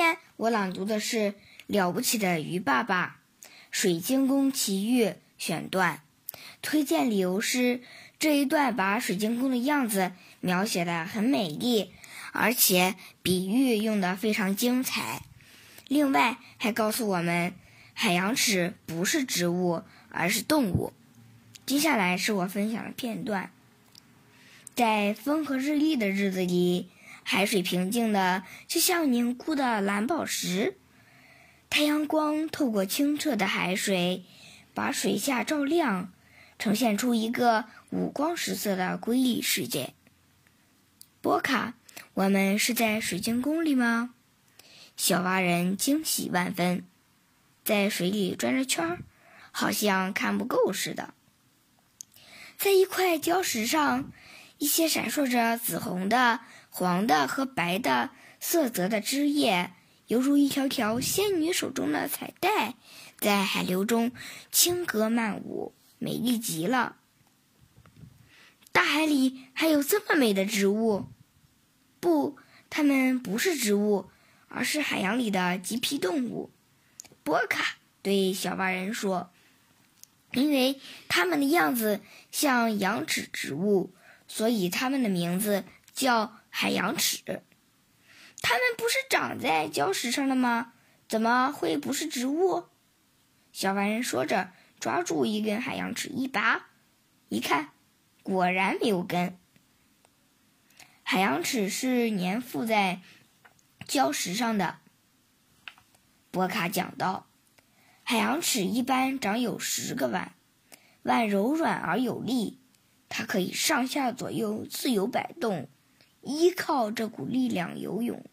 天我朗读的是《了不起的鱼爸爸》水晶宫奇遇选段，推荐理由是这一段把水晶宫的样子描写的很美丽，而且比喻用的非常精彩。另外还告诉我们，海洋尺不是植物，而是动物。接下来是我分享的片段，在风和日丽的日子里。海水平静的，就像凝固的蓝宝石。太阳光透过清澈的海水，把水下照亮，呈现出一个五光十色的瑰丽世界。波卡，我们是在水晶宫里吗？小蛙人惊喜万分，在水里转着圈儿，好像看不够似的。在一块礁石上，一些闪烁着紫红的。黄的和白的色泽的枝叶，犹如一条条仙女手中的彩带，在海流中轻歌曼舞，美丽极了。大海里还有这么美的植物？不，它们不是植物，而是海洋里的棘皮动物。波卡对小蛙人说：“因为它们的样子像羊齿植物，所以它们的名字叫。”海洋齿，它们不是长在礁石上的吗？怎么会不是植物？小凡人说着，抓住一根海洋齿一拔，一看，果然没有根。海洋齿是粘附在礁石上的。波卡讲道：“海洋尺一般长有十个腕，腕柔软而有力，它可以上下左右自由摆动。”依靠这股力量游泳，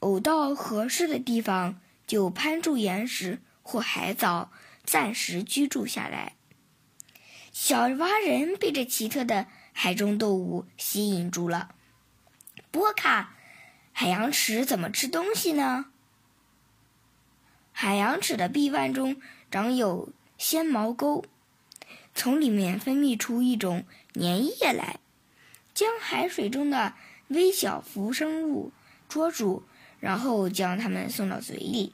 偶到合适的地方，就攀住岩石或海藻，暂时居住下来。小蛙人被这奇特的海中动物吸引住了。波卡，海洋池怎么吃东西呢？海洋池的臂腕中长有纤毛沟，从里面分泌出一种粘液来。将海水中的微小浮生物捉住，然后将它们送到嘴里。